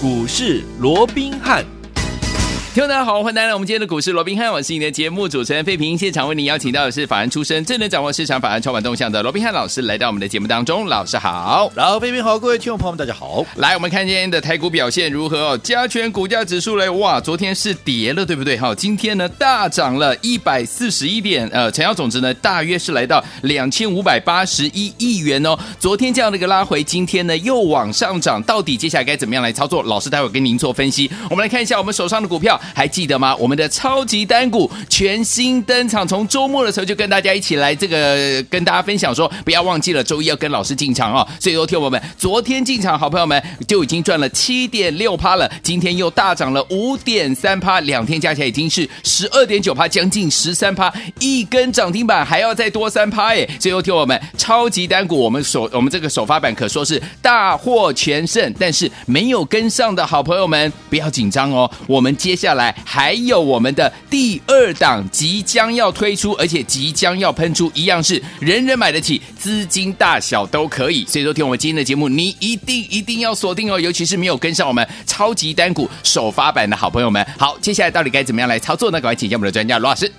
股市罗宾汉。众大家好，欢迎来到我们今天的股市罗宾汉，我是你的节目主持人费平。现场为您邀请到的是法案出身、最能掌握市场法案操盘动向的罗宾汉老师，来到我们的节目当中。老师好，然后费平好，各位听众朋友们大家好。来，我们看今天的台股表现如何？加权股价指数嘞，哇，昨天是跌了，对不对？哈，今天呢大涨了一百四十一点，呃，成交总值呢大约是来到两千五百八十一亿元哦。昨天这样的一个拉回，今天呢又往上涨，到底接下来该怎么样来操作？老师待会跟您做分析。我们来看一下我们手上的股票，还记得吗？我们的超级单股全新登场，从周末的时候就跟大家一起来这个跟大家分享说，不要忘记了周一要跟老师进场哦。所以昨天我们昨天进场，好朋友们就已经赚了七点六趴了，今天又大涨了五点三趴，两天加起来已经是十二点九趴，将近十三趴，一根涨停板还要再多三趴哎。所以昨天我们超级单股，我们首我们这个首发版可说是大获全胜，但是没有跟上的好朋友们不要紧张哦，我们接下下来还有。我们的第二档即将要推出，而且即将要喷出，一样是人人买得起，资金大小都可以。所以说，听我们今天的节目，你一定一定要锁定哦，尤其是没有跟上我们超级单股首发版的好朋友们。好，接下来到底该怎么样来操作呢？赶快请教我们的专家罗老师。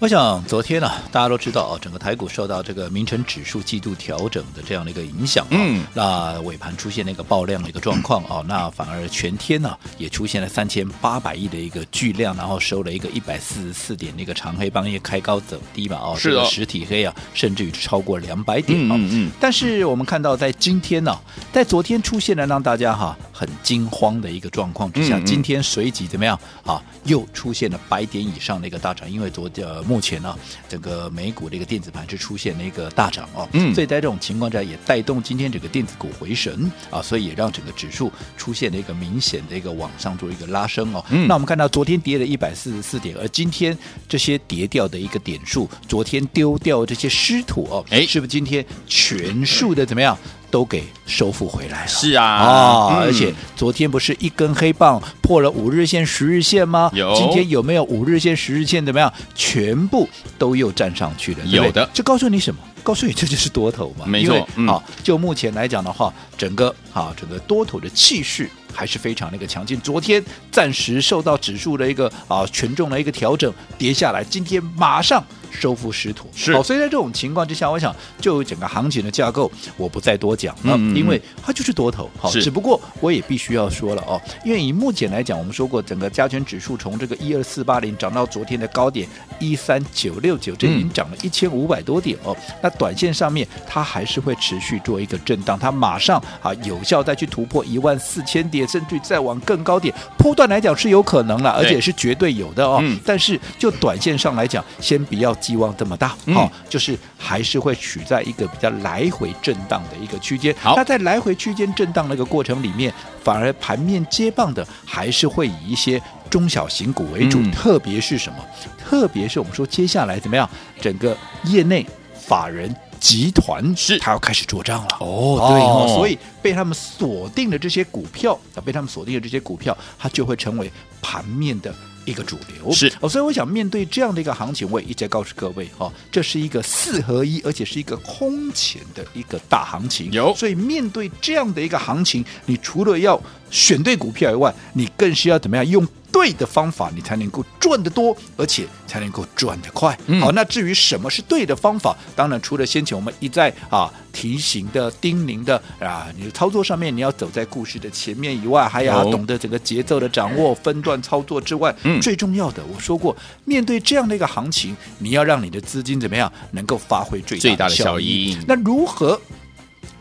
我想昨天呢、啊，大家都知道啊，整个台股受到这个明晟指数季度调整的这样的一个影响啊，嗯，那尾盘出现了一个爆量的一个状况啊，那反而全天呢、啊、也出现了三千八百亿的一个巨量，然后收了一个一百四十四点的一个长黑棒，因为开高走低嘛，哦，是的，实体黑啊，甚至于超过两百点啊，嗯，嗯，但是我们看到在今天呢、啊，在昨天出现了让大家哈、啊、很惊慌的一个状况之下，今天随即怎么样啊，又出现了百点以上的一个大涨，因为昨呃。目前呢，整个美股的一个电子盘是出现了一个大涨哦，嗯，所以在这种情况下，也带动今天整个电子股回神啊，所以也让整个指数出现了一个明显的一个往上做一个拉升哦。嗯，那我们看到昨天跌了一百四十四点，而今天这些跌掉的一个点数，昨天丢掉这些失土哦，哎，是不是今天全数的怎么样？都给收复回来了，是啊，啊、哦，而且昨天不是一根黑棒破了五日线、十日线吗？有，今天有没有五日线、十日线？怎么样？全部都又站上去了，有的。这告诉你什么？告诉你这就是多头嘛，没错。因为、嗯、啊，就目前来讲的话，整个啊，整个多头的气势还是非常的一个强劲。昨天暂时受到指数的一个啊权重的一个调整跌下来，今天马上。收复失土是，好，所以在这种情况之下，我想就整个行情的架构，我不再多讲了，嗯嗯嗯，因为它就是多头，好，只不过我也必须要说了哦，因为以目前来讲，我们说过整个加权指数从这个一二四八零涨到昨天的高点一三九六九，这已经涨了一千五百多点哦。那短线上面它还是会持续做一个震荡，它马上啊有效再去突破一万四千点，甚至再往更高点，波段来讲是有可能了，而且是绝对有的哦。但是就短线上来讲，先不要。希望这么大，好、就是还是会处在一个比较来回震荡的一个区间。好，那在来回区间震荡的一个过程里面，反而盘面接棒的还是会以一些中小型股为主，嗯、特别是什么？特别是我们说接下来怎么样？整个业内法人集团是，他要开始做账了。哦，对哦，所以被他们锁定的这些股票，啊，被他们锁定的这些股票，它就会成为盘面的。一个主流是哦，所以我想面对这样的一个行情，我也一直告诉各位哈、哦，这是一个四合一，而且是一个空前的一个大行情。有，所以面对这样的一个行情，你除了要选对股票以外，你更需要怎么样用？对的方法，你才能够赚得多，而且才能够赚得快。嗯、好，那至于什么是对的方法，当然除了先前我们一再啊提醒的、叮咛的啊，你的操作上面你要走在故事的前面以外，还要懂得整个节奏的掌握、分段操作之外，嗯、最重要的，我说过，面对这样的一个行情，你要让你的资金怎么样能够发挥最大的效益？那如何？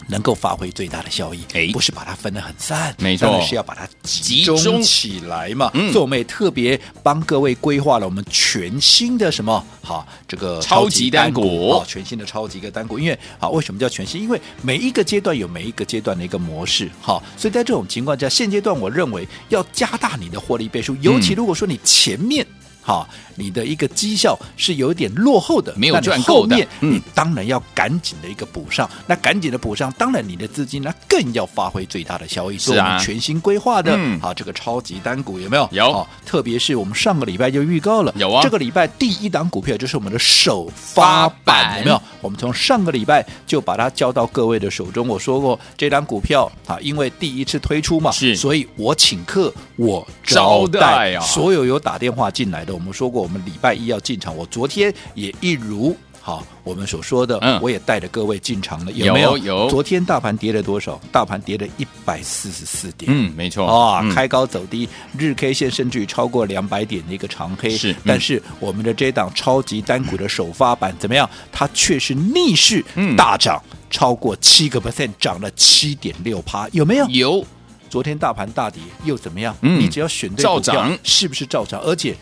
能够发挥最大的效益，哎，不是把它分得很散，没错，是要把它集中起来嘛。嗯，所以我们也特别帮各位规划了我们全新的什么好这个超级单股啊，全新的超级一个单股。因为啊，为什么叫全新？因为每一个阶段有每一个阶段的一个模式，好，所以在这种情况下，现阶段我认为要加大你的获利倍数，尤其如果说你前面。哈，你的一个绩效是有点落后的，没有赚够的，嗯你当然要赶紧的一个补上。那赶紧的补上，当然你的资金那更要发挥最大的效益。是啊全新规划的，嗯好这个超级单股有没有？有好，特别是我们上个礼拜就预告了，有啊这个礼拜第一档股票就是我们的首发发版版，有没有？我们从上个礼拜就把它交到各位的手中。我说过，这档股票啊，因为第一次推出嘛，是所以我请客，我招待招待啊所有有打电话进来的。我们说过，我们礼拜一要进场，我昨天也一如。好，我们所说的，嗯我也带着各位进场了，有没有？有有昨天大盘跌了多少？大盘跌了一百四十四点。嗯，没错啊、嗯开高走低，日 K 线甚至于超过两百点的一个长黑，是嗯但是我们的这档超级单股的首发版怎么样？它却是逆势嗯大涨，超过七个 percent，涨了七点六趴，有没有？有昨天大盘大跌又怎么样？嗯你只要选对照股票涨是不是照涨？而且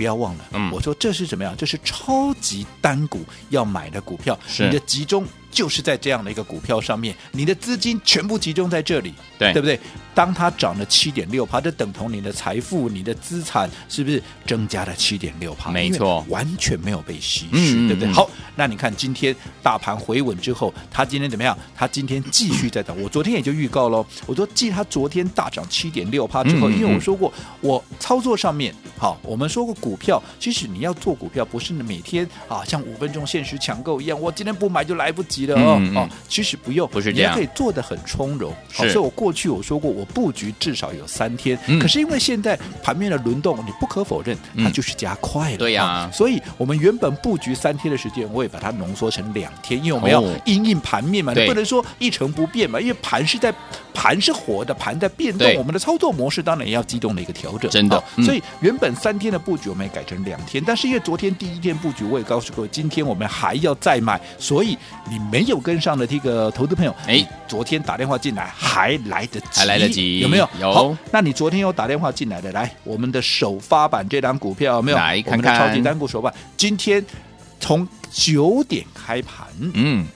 不要忘了，嗯我说这是怎么样？这是超级单股要买的股票，是你的集中就是在这样的一个股票上面，你的资金全部集中在这里，对对不对？当它涨了七点六趴，这等同你的财富、你的资产是不是增加了七点六趴？没错完全没有被稀释，嗯嗯对不对？嗯好，那你看今天大盘回稳之后，它今天怎么样？它今天继续在涨。我昨天也就预告喽，我说继它昨天大涨七点六趴之后，因为我说过，我操作上面，好，我们说过股票，其实你要做股票，不是每天啊像五分钟限时抢购一样，我今天不买就来不及了哦、嗯嗯。哦，其实不用，不是这样。你也可以做的很从容。好，以我过去我说过，我布局至少有三天，嗯。可是因为现在盘面的轮动，你不可否认，它嗯就是加快了。对呀。啊所以我们原本布局三天的时间，我也把它浓缩成两天，因为我们要哦。因应盘面嘛，对。你不能说一成不变嘛，因为盘是在盘是活的，盘在变动，我们的操作模式当然也要机动的一个调整。真的所以原本三天的布局我们也改成两天，但是因为昨天第一天布局，我也告诉各位，今天我们还要再买，所以你没有跟上的这个投资朋友，哎昨天打电话进来还来得及，还来得及有没有？有好，那你昨天有打电话进来的，来我们的首发版这张股票有没有？来看看我们的超级单股首发，今天从九点开盘，嗯，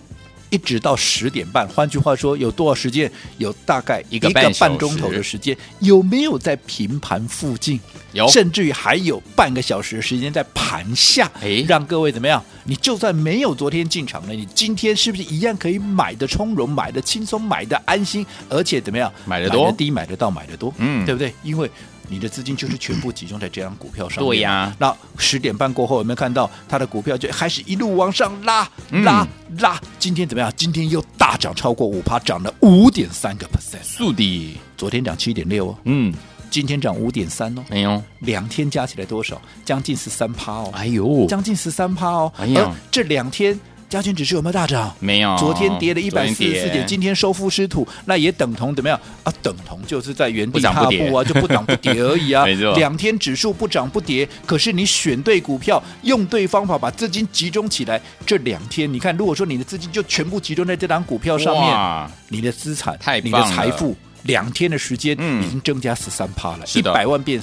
一直到十点半，换句话说，有多少时间？有大概一个半小时半钟头的时间，有没有在平盘附近？有甚至于还有半个小时的时间在盘下，哎让各位怎么样？你就算没有昨天进场的，你今天是不是一样可以买的从容、买的轻松、买的安心，而且怎么样？买的多低、买得到、买的多，嗯对不对？因为你的资金就是全部集中在这张股票上面。对呀那十点半过后有没有看到它的股票就开始一路往上拉、嗯拉、拉？今天怎么样？今天又大涨超过五趴，涨了五点三个 percent。速的，昨天涨七点六哦，嗯，今天涨五点三哦。没有，两天加起来多少？将近十三趴哦，哎呦，将近十三趴哦。哎呀而这两天加权指数有没有大涨？没有，昨天跌了一百四十四点，今天收复失土，那也等同怎么样？啊？等同就是在原地踏步啊，就不涨不跌而已啊。两天指数不涨不跌，可是你选对股票，用对方法，把资金集中起来，这两天你看，如果说你的资金就全部集中在这档股票上面，你的资产、你的财富，两天的时间嗯。已经增加十三趴了，一百万变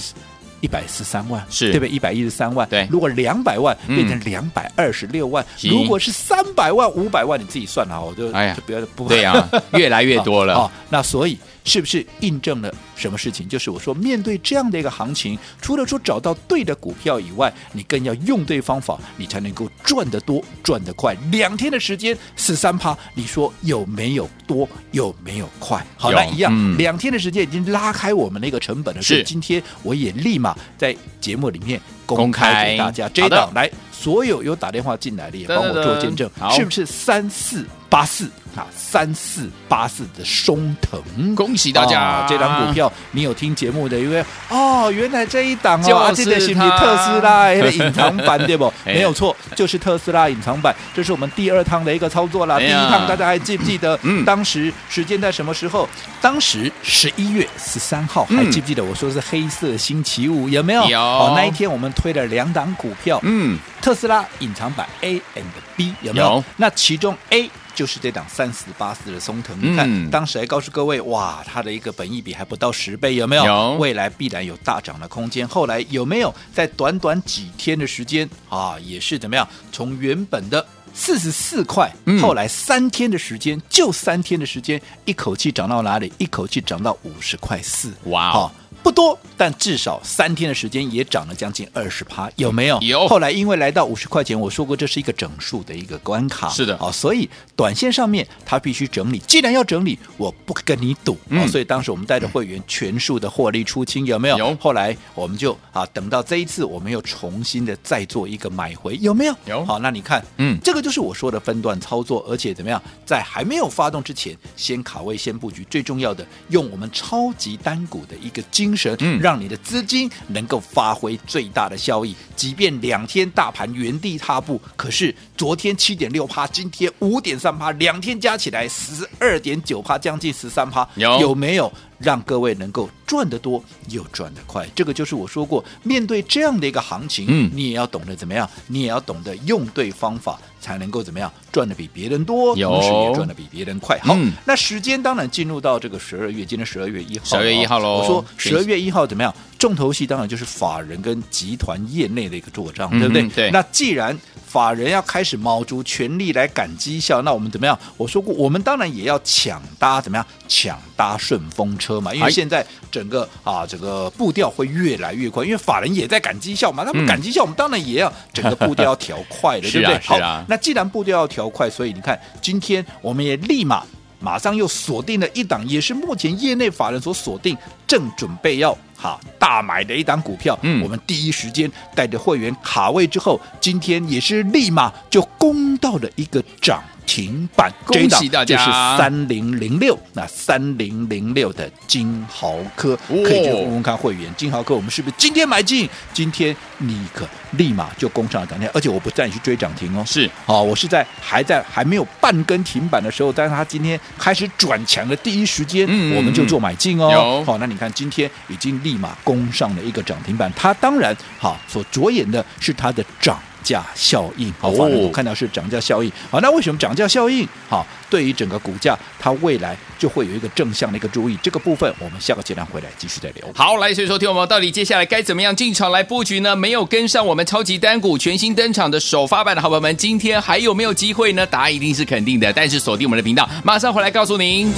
一百十三万，是。对不对？一百一十三万，对。如果两百万嗯变成两百二十六万，是如果是三百万、五百万，你自己算了，我就哎呀。就不要不对呀、越来越多了。哦，那所以是不是印证了什么事情？就是我说，面对这样的一个行情，除了说找到对的股票以外，你更要用对方法，你才能够赚得多、赚得快。两天的时间十三趴，你说有没有多？有没有快？好，有那一样，嗯两天的时间已经拉开我们的一个成本了。是所以今天我也立马在节目里面公公开开给大家。这一好的档来，所有有打电话进来的也帮我做见证是不是三四八四啊？三四八四的松藤。恭喜大家！啊这档股票你有听节目的，因为哦，原来这一档就是哦，啊，这个是不是特斯拉的隐藏版对不？哎没有错，就是特斯拉隐藏版，这是我们第二趟的一个操作啦。第一趟大家还记不记得？嗯当时时间在什么时候？当时十一月十三号，嗯还记不记得我说是黑色星期五？有没有？有哦，那一天我们推了两档股票，嗯，特斯拉隐藏版 A and B 有没有？有那其中 A 就是这档三四八四的松腾，嗯你看当时还告诉各位，哇，它的一个本益比还不到十倍，有没有？有未来必然有大涨的空间。后来有没有在短短几天的时间啊，也是怎么样？从原本的四十四块，嗯后来三天的时间，就三天的时间，一口气涨到哪里？一口气涨到五十块四，哇哦好不多，但至少三天的时间也涨了将近二十趴，有没有？有。后来因为来到五十块钱，我说过这是一个整数的一个关卡，是的，哦，所以短线上面它必须整理。既然要整理，我不跟你赌，所以当时我们带着会员全数的获利出清，有没有？有。后来我们就啊，等到这一次，我们又重新的再做一个买回，有没有？有。好，那你看，嗯，这个就是我说的分段操作，而且怎么样，在还没有发动之前，先卡位，先布局，最重要的，用我们超级单股的一个精神，嗯，让你的资金能够发挥最大的效益。即便两天大盘原地踏步，可是昨天七点六趴，今天五点三趴，两天加起来十二点九趴，将近十三趴，有有没有？让各位能够赚得多又赚得快，这个就是我说过，面对这样的一个行情，嗯，你也要懂得怎么样，你也要懂得用对方法，才能够怎么样赚得比别人多，同时也赚得比别人快。好，嗯、那时间当然进入到这个十二月，今天十二月一号，十二月一号喽。我说十二月一号怎么样？重头戏当然就是法人跟集团业内的一个做账，嗯、对不对？对。那既然法人要开始卯足全力来赶绩效，那我们怎么样？我说过，我们当然也要抢搭怎么样？抢搭顺风车嘛，因为现在整个啊，这个步调会越来越快，因为法人也在赶绩效嘛，他们赶绩效，我们当然也要整个步调要调快的，对不对？好，那既然步调要调快，所以你看，今天我们也立马马上又锁定了一档，也是目前业内法人所锁定，正准备要哈大买的一档股票。嗯，我们第一时间带着会员卡位之后，今天也是立马就攻到了一个涨停板，恭喜大家！就是三零零六，那三零零六的金豪科，可以去问问看会员，金豪科我们是不是今天买进？今天你可立马就攻上了涨停，而且我不带你去追涨停哦，是，好，我是在还在还没有半根停板的时候，但是他今天开始转强的第一时间，嗯、我们就做买进哦。好，那你看今天已经立马攻上了一个涨停板，它当然好所着眼的是它的涨。价效应，好，我看到是涨价效应，好，那为什么涨价效应？好，对于整个股价，它未来就会有一个正向的一个注意，这个部分我们下个阶段回来继续再聊。好，来，所以说听我们到底接下来该怎么样进场来布局呢？没有跟上我们超级单股全新登场的首发版的好朋友们，今天还有没有机会呢？答案一定是肯定的，但是锁定我们的频道，马上回来告诉您。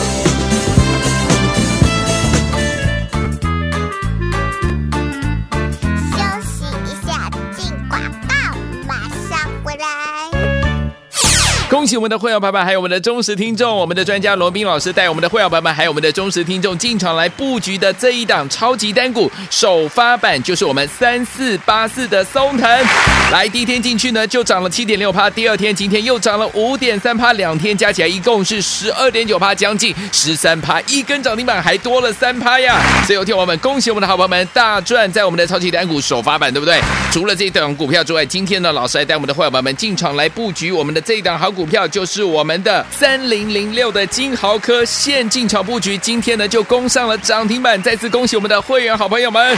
恭喜我们的会员朋友们，还有我们的忠实听众，我们的专家罗宾老师带我们的会员朋友们，还有我们的忠实听众进场来布局的这一档超级单股首发版，就是我们三四八四的松腾。来，第一天进去呢，就涨了七点六趴，第二天今天又涨了五点三趴，两天加起来一共是十二点九趴，将近十三趴，一根涨停板还多了三趴呀！所以，有听我们恭喜我们的好朋友们大赚在我们的超级单股首发版，对不对？除了这一档股票之外，今天呢，老师还带我们的会员朋友们进场来布局我们的这一档好股票。就是我们的三零零六的金豪科现进场布局，今天呢就攻上了涨停板，再次恭喜我们的会员好朋友们，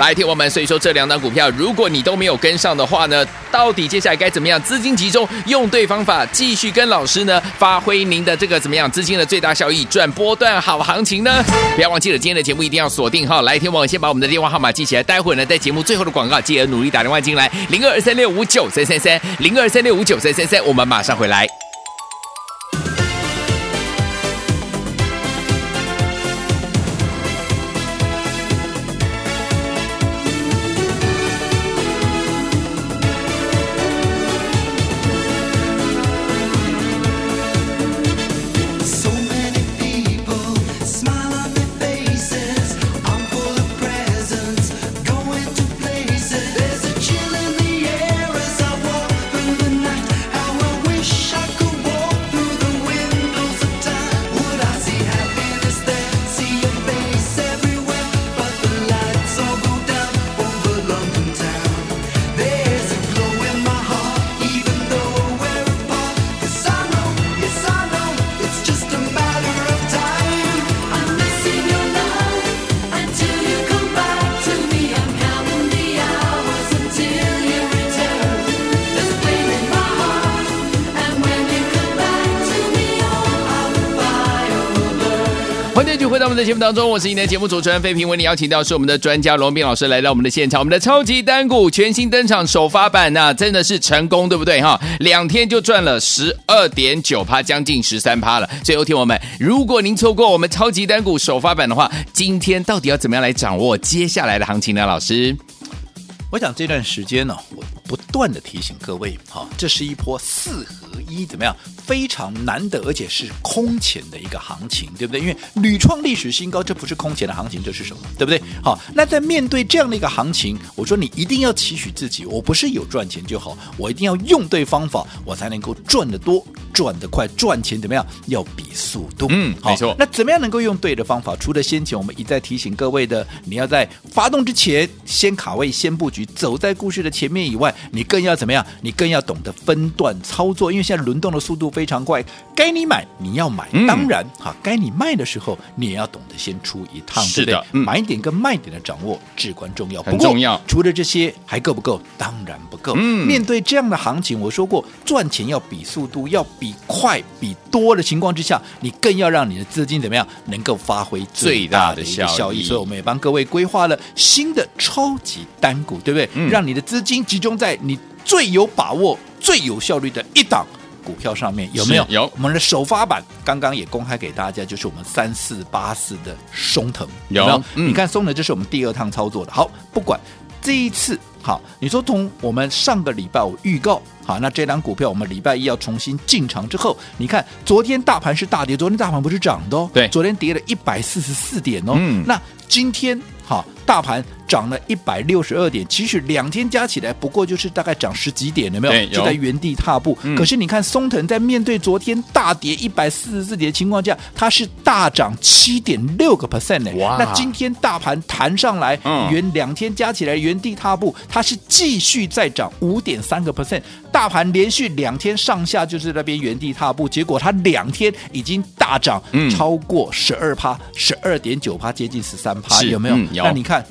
来听我们。所以说这两档股票，如果你都没有跟上的话呢，到底接下来该怎么样？资金集中，用对方法，继续跟老师呢发挥您的这个怎么样资金的最大效益，赚波段好行情呢？不要忘记了，今天的节目一定要锁定哈。来听我先把我们的电话号码记起来，待会儿呢在节目最后的广告，记得努力打电话进来，零二三六五九三三三，零二三六五九三三三，我们马上回。欢在节目当中，我是您的节目主持人费平，为你邀请到是我们的专家罗斌老师来到我们的现场，我们的超级单股全新登场首发版那、真的是成功，对不对哈？两天就赚了十二点九趴，将近十三趴了。最后，听我们，如果您错过我们超级单股首发版的话，今天到底要怎么样来掌握接下来的行情呢？老师，我想这段时间呢，我不断的提醒各位，哈，这是一波四合一，怎么样？非常难得，而且是空前的一个行情，对不对？因为屡创历史新高，这不是空前的行情，这是什么？对不对？好，那在面对这样的一个行情，我说你一定要期许自己，我不是有赚钱就好，我一定要用对方法，我才能够赚得多、赚得快。赚钱怎么样？要比速度。嗯，没错。那怎么样能够用对的方法？除了先前我们一再提醒各位的，你要在发动之前先卡位、先布局，走在故事的前面以外，你更要怎么样？你更要懂得分段操作，因为现在轮动的速度。非常快，该你买你要买，嗯、当然哈，该你卖的时候你也要懂得先出一趟，是的，对对嗯、买点跟卖点的掌握至关重要，很重要。除了这些还够不够？当然不够。嗯，面对这样的行情，我说过赚钱要比速度，要比快、比多的情况之下，你更要让你的资金怎么样能够发挥最大的。效益，所以我们也帮各位规划了新的超级单股，对不对？嗯、让你的资金集中在你最有把握、最有效率的一档。股票上面有没有？有，我们的首发版刚刚也公开给大家，就是我们三四八四的松腾有没有？嗯、你看松腾，这是我们第二趟操作的。好，不管这一次好，你说从我们上个礼拜我预告好，那这档股票我们礼拜一要重新进场之后，你看昨天大盘是大跌，昨天大盘不是涨的哦，对，昨天跌了一百四十四点哦，嗯，那今天好，大盘。涨了一百六十二点，其实两天加起来不过就是大概涨十几点，有没有？有就在原地踏步。嗯、可是你看，松藤在面对昨天大跌一百四十四点的情况下，它是大涨七点六个 percent 呢。哇！那今天大盘弹上来，原、嗯、两天加起来原地踏步，它是继续再涨五点三个 percent。大盘连续两天上下就是那边原地踏步，结果它两天已经大涨超过十二趴，十二点九趴，接近十三趴，有没有那你看。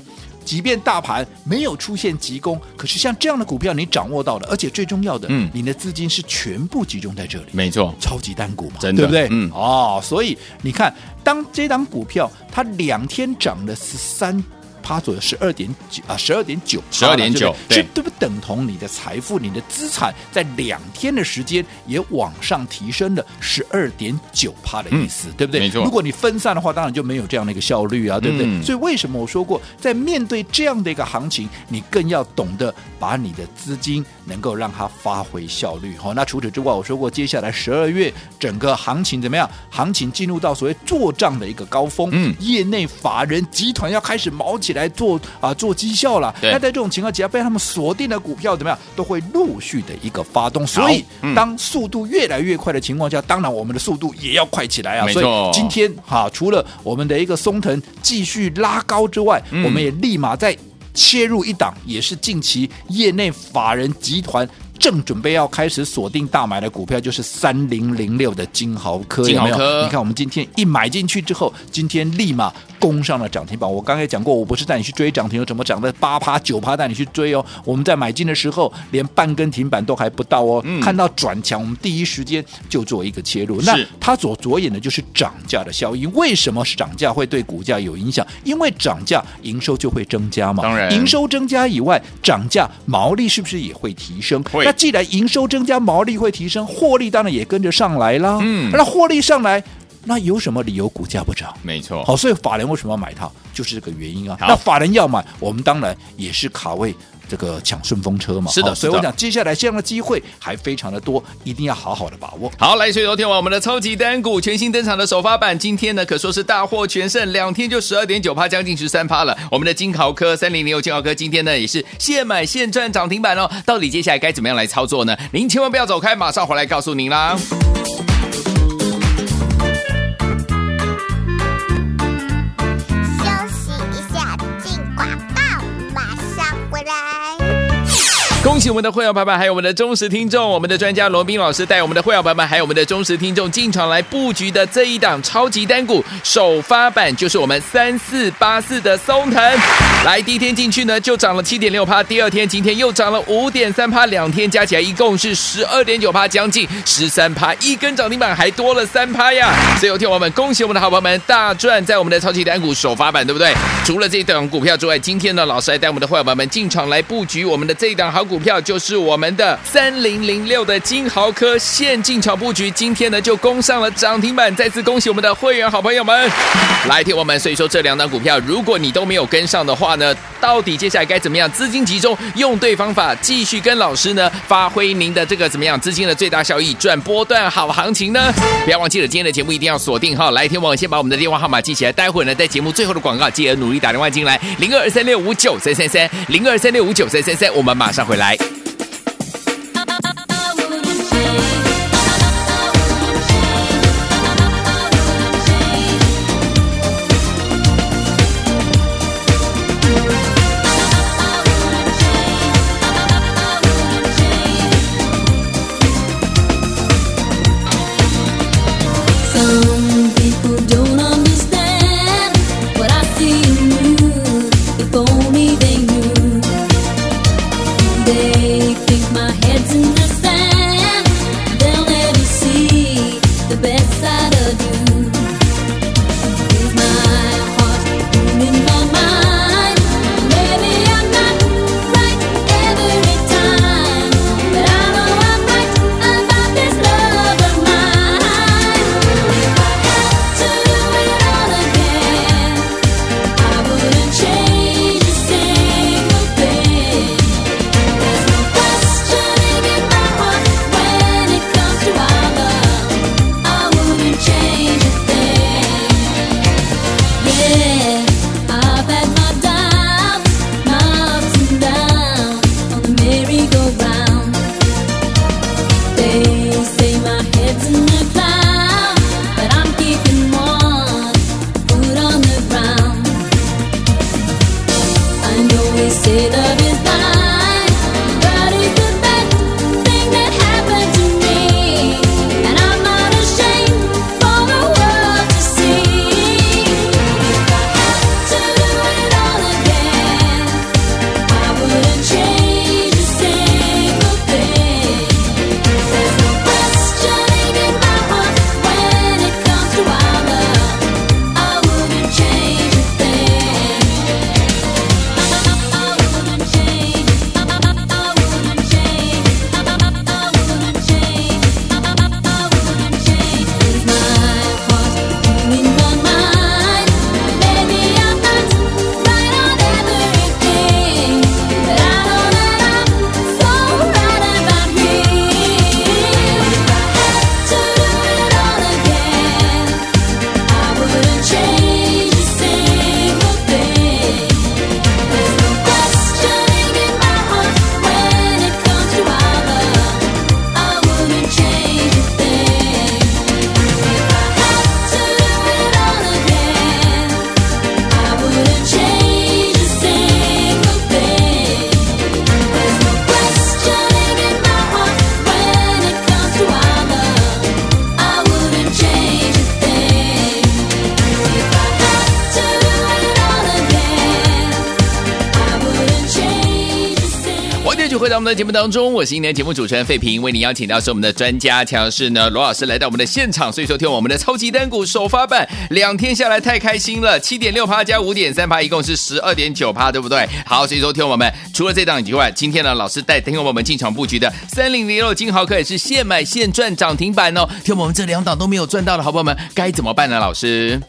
即便大盘没有出现急攻，可是像这样的股票你掌握到了，而且最重要的，嗯，你的资金是全部集中在这里，没错，超级单股嘛，真的，对不对？嗯，哦，所以你看，当这档股票它两天涨了十三。它左右十二点九啊，十二点九，十二点九，是对不等同你的财富，你的资产在两天的时间也往上提升了十二点九趴的意思，嗯、对不对？没错。如果你分散的话，当然就没有这样的一个效率啊，对不对？嗯、所以为什么我说过，在面对这样的一个行情，你更要懂得把你的资金能够让它发挥效率。好，那除此之外，我说过，接下来十二月整个行情怎么样？行情进入到所谓做账的一个高峰，嗯，业内法人集团要开始毛起来。来做啊，做绩效了。那在这种情况下，被他们锁定的股票怎么样，都会陆续的一个发动。所以，当速度越来越快的情况下，当然我们的速度也要快起来啊。所以今天哈，除了我们的一个松藤继续拉高之外，我们也立马再切入一档，也是近期业内法人集团。正准备要开始锁定大买的股票，就是三零零六的金豪科。金豪科，有没有？你看我们今天一买进去之后，今天立马攻上了涨停板。我刚才讲过，我不是带你去追涨停，有怎么涨的八趴九趴带你去追哦。我们在买进的时候，连半根停板都还不到哦。嗯、看到转强，我们第一时间就做一个切入。那它所着眼的就是涨价的效应。为什么是涨价会对股价有影响？因为涨价营收就会增加嘛。当然，营收增加以外，涨价毛利是不是也会提升？会。那既然营收增加，毛利会提升，获利当然也跟着上来啦。嗯，那获利上来，那有什么理由股价不涨？没错。好，所以法人为什么要买它？就是这个原因啊。那法人要买，我们当然也是卡位这个抢顺风车嘛。是的，所以我讲接下来这样的机会还非常的多，一定要好好的把握。好，来，所以昨天晚我们的超级单股全新登场的首发版，今天呢可说是大获全胜，两天就十二点九趴，将近十三趴了。我们的金豪科三零零六金豪科今天呢也是现买现赚涨停板哦。到底接下来该怎么样来操作呢？您千万不要走开，马上回来告诉您啦。恭喜我们的会员朋友们，还有我们的忠实听众，我们的专家罗宾老师带我们的会员朋友们，还有我们的忠实听众进场来布局的这一档超级单股首发版，就是我们三四八四的松腾。来，第一天进去呢，就涨了七点六趴，第二天今天又涨了五点三趴，两天加起来一共是十二点九趴，将近十三趴，一根涨停板还多了三趴呀！所以有天我们恭喜我们的好朋友们大赚，在我们的超级单股首发版，对不对？除了这一档股票之外，今天呢，老师还带我们的会员们进场来布局我们的这一档好股票，票就是我们的三零零六的金豪科，现进场布局，今天呢就攻上了涨停板，再次恭喜我们的会员好朋友们！来听我们，所以说这两档股票，如果你都没有跟上的话呢，到底接下来该怎么样？资金集中，用对方法，继续跟老师呢发挥您的这个怎么样资金的最大效益，赚波段好行情呢？不要忘记了，今天的节目一定要锁定哈！来听我先把我们的电话号码记起来，待会呢在节目最后的广告，记得努力打电话进来，零二三六五九三三三，零二三六五九三三三，我们马上回来。到我们的节目当中，我是今天节目主持人费平，为您邀请到是我们的专家强势呢罗老师来到我们的现场，所以说听我们的超级单股首发版两天下来太开心了，七点六趴加五点三趴，一共是十二点九趴，对不对？好，所以说听我们除了这档以外，今天呢老师带听我们进场布局的三零零六金豪科也是现买现赚涨停板哦，听我们这两档都没有赚到的好朋友们该怎么办呢？老师，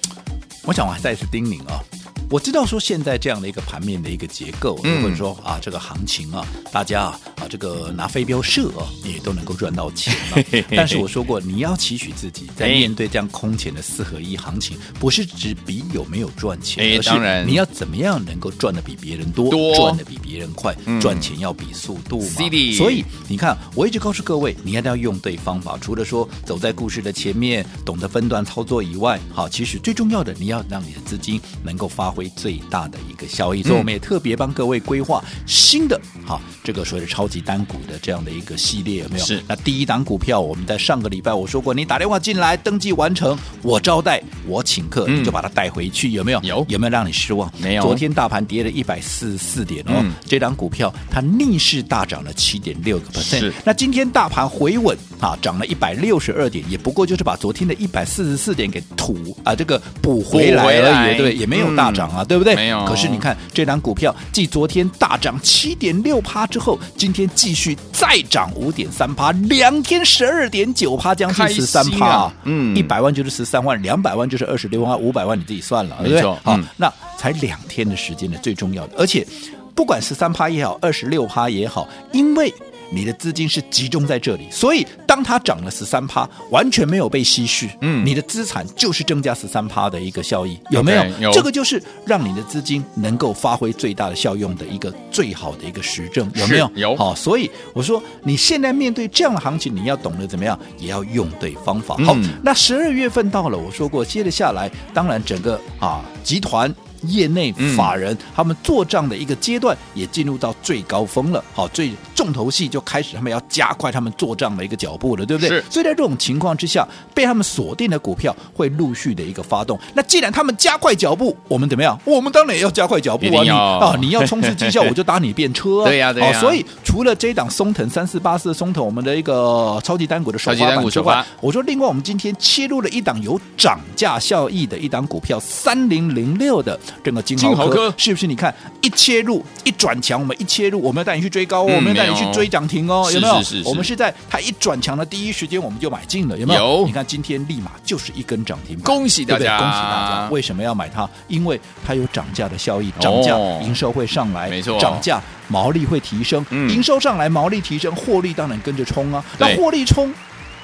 我想我还再次叮咛、哦。我知道说现在这样的一个盘面的一个结构，嗯、或者说啊这个行情啊，大家啊啊这个拿飞镖射啊，也都能够赚到钱嘛。但是我说过，你要期许自己在面对这样空前的四合一行情，不是只比有没有赚钱，而是你要怎么样能够赚的比别人多，多赚的比别人快，嗯、赚钱要比速度嘛。所以你看，我一直告诉各位，你一定要用对方法。除了说走在故事的前面，懂得分段操作以外，好，其实最重要的，你要让你的资金能够发挥。为最大的一个效益，所以我们也特别帮各位规划新的好这个所谓的超级单股的这样的一个系列有没有？是。那第一档股票，我们在上个礼拜我说过，你打电话进来登记完成，我招待，我请客，嗯、你就把它带回去，有没有？有。有没有让你失望？没有。昨天大盘跌了一百四十四点哦，嗯、这档股票它逆势大涨了七点六个 percent。是。那今天大盘回稳啊，涨了一百六十二点，也不过就是把昨天的一百四十四点给吐啊，这个补回来而已，对，也没有大涨啊，嗯、对不对？没有。可是你看这档股票，继昨天大涨七点六趴之后，今天继续再涨五点三趴，两天十二点九趴，将近十三趴。啊、嗯，一百万就是十三万，两百万就是二十六万，五百万你自己算了，对不对？好，嗯、那才两天的时间呢，最重要的，而且不管十三趴也好，二十六趴也好，因为。你的资金是集中在这里，所以当它涨了十三趴，完全没有被稀释，嗯，你的资产就是增加十三趴的一个效益，有没有？有。这个就是让你的资金能够发挥最大的效用的一个最好的一个实证，有没有？有。好，所以我说你现在面对这样的行情，你要懂得怎么样，也要用对方法。好，嗯、那十二月份到了，我说过，接着下来，当然整个啊集团。业内法人、嗯、他们做账的一个阶段也进入到最高峰了，好，最重头戏就开始，他们要加快他们做账的一个脚步了，对不对？是。所以在这种情况之下，被他们锁定的股票会陆续的一个发动。那既然他们加快脚步，我们怎么样？我们当然也要加快脚步啊！你啊，你要冲刺绩效，我就搭你便车、啊。对呀、啊，对呀、啊。所以除了这档松腾三四八四松腾，我们的一个超级单股的首发板之外，我说另外我们今天切入了一档有涨价效益的一档股票三零零六的这个金豪。是不是？你看一切入一转强，我们一切入，我们要带你去追高，嗯、我们要带你去追涨停哦，有没有？我们是在它一转强的第一时间，我们就买进了，有没有？有。你看今天立马就是一根涨停，恭喜大家，对对，恭喜大家！为什么要买它？因为它有涨价的效益，涨价营收会上来，没错，涨价毛利会提升，嗯、营收上来毛利提升，获利当然跟着冲啊。那获利冲，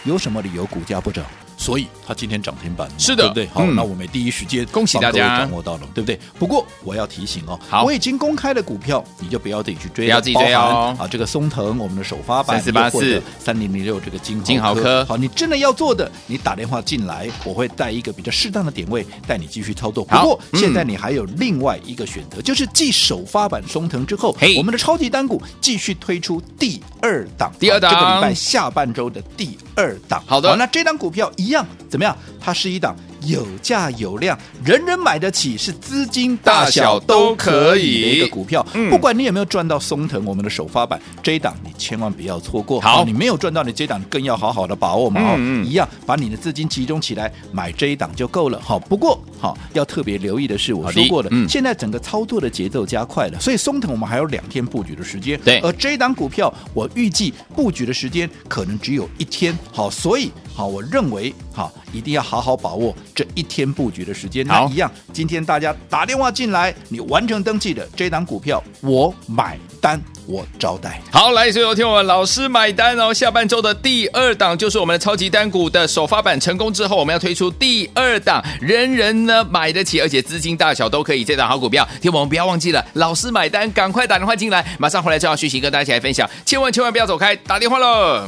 有什么理由股价不涨？所以它今天涨停板，是的，对不对？好，嗯、那我们第一时间恭喜大家掌握到了，对不对？不过我要提醒哦，好，我已经公开的股票，你就不要自己去追，不要自己追哦。啊，这个松藤，我们的首发版三四八四三零零六这个金金豪科，好，你真的要做的，你打电话进来，我会带一个比较适当的点位带你继续操作。不过现在你还有另外一个选择，就是继首发版松藤之后，我们的超级单股继续推出第二档，第二档这个礼拜下半周的第二档。好的，那这档股票一样怎么样？它是一档。有价有量，人人买得起，是资金大小都可以的一个股票。嗯、不管你有没有赚到松藤，我们的首发版这一档，你千万不要错过。好，你没有赚到，你这一档更要好好的把握嘛。嗯嗯，一样把你的资金集中起来买这一档就够了。好，不过好要特别留意的是，我说过的，嗯、现在整个操作的节奏加快了，所以松藤我们还有两天布局的时间。对，而这一档股票我预计布局的时间可能只有一天。好，所以好，我认为好一定要好好把握。这一天布局的时间，那一样。今天大家打电话进来，你完成登记的这档股票，我买单，我招待。好，来，所有听我们老师买单哦。下半周的第二档就是我们的超级单股的首发版成功之后，我们要推出第二档，人人呢买得起，而且资金大小都可以这档好股票。听我们不要忘记了，老师买单，赶快打电话进来，马上回来就要学习，跟大家一起来分享。千万千万不要走开，打电话喽。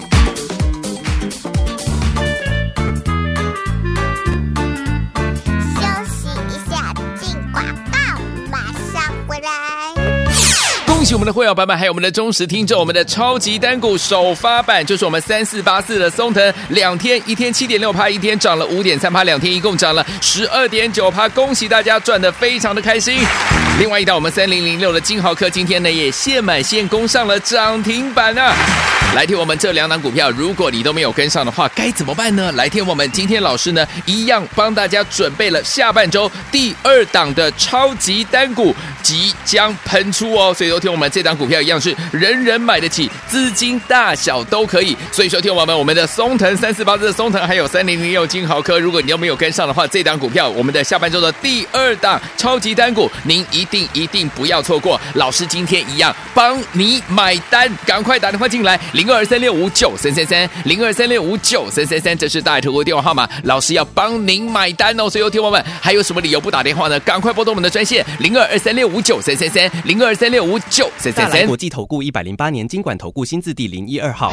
喜我们的会员版本，还有我们的忠实听众，我们的超级单股首发版就是我们三四八四的松藤，两天一天七点六趴，一天涨了五点三趴，两天一共涨了十二点九趴，恭喜大家赚得非常的开心。另外一档我们三零零六的金豪科今天呢也现买现攻上了涨停板啊！来听我们这两档股票，如果你都没有跟上的话，该怎么办呢？来听我们今天老师呢一样帮大家准备了下半周第二档的超级单股即将喷出哦，所以都听我们这档股票一样是人人买得起，资金大小都可以。所以说，听我们我们的松腾三四八四的松腾，还有三零零六金豪科，如果你都没有跟上的话，这档股票我们的下半周的第二档超级单股，您一定一定不要错过。老师今天一样帮你买单，赶快打电话进来，零二三六五九三三三，零二三六五九三三三，这是大爱投顾电话号码，老师要帮您买单哦。所以，听友们还有什么理由不打电话呢？赶快拨通我们的专线零二二三六五九三三三，零二三六五九。大来国际投顾一百零八年金管投顾新字第零一二号。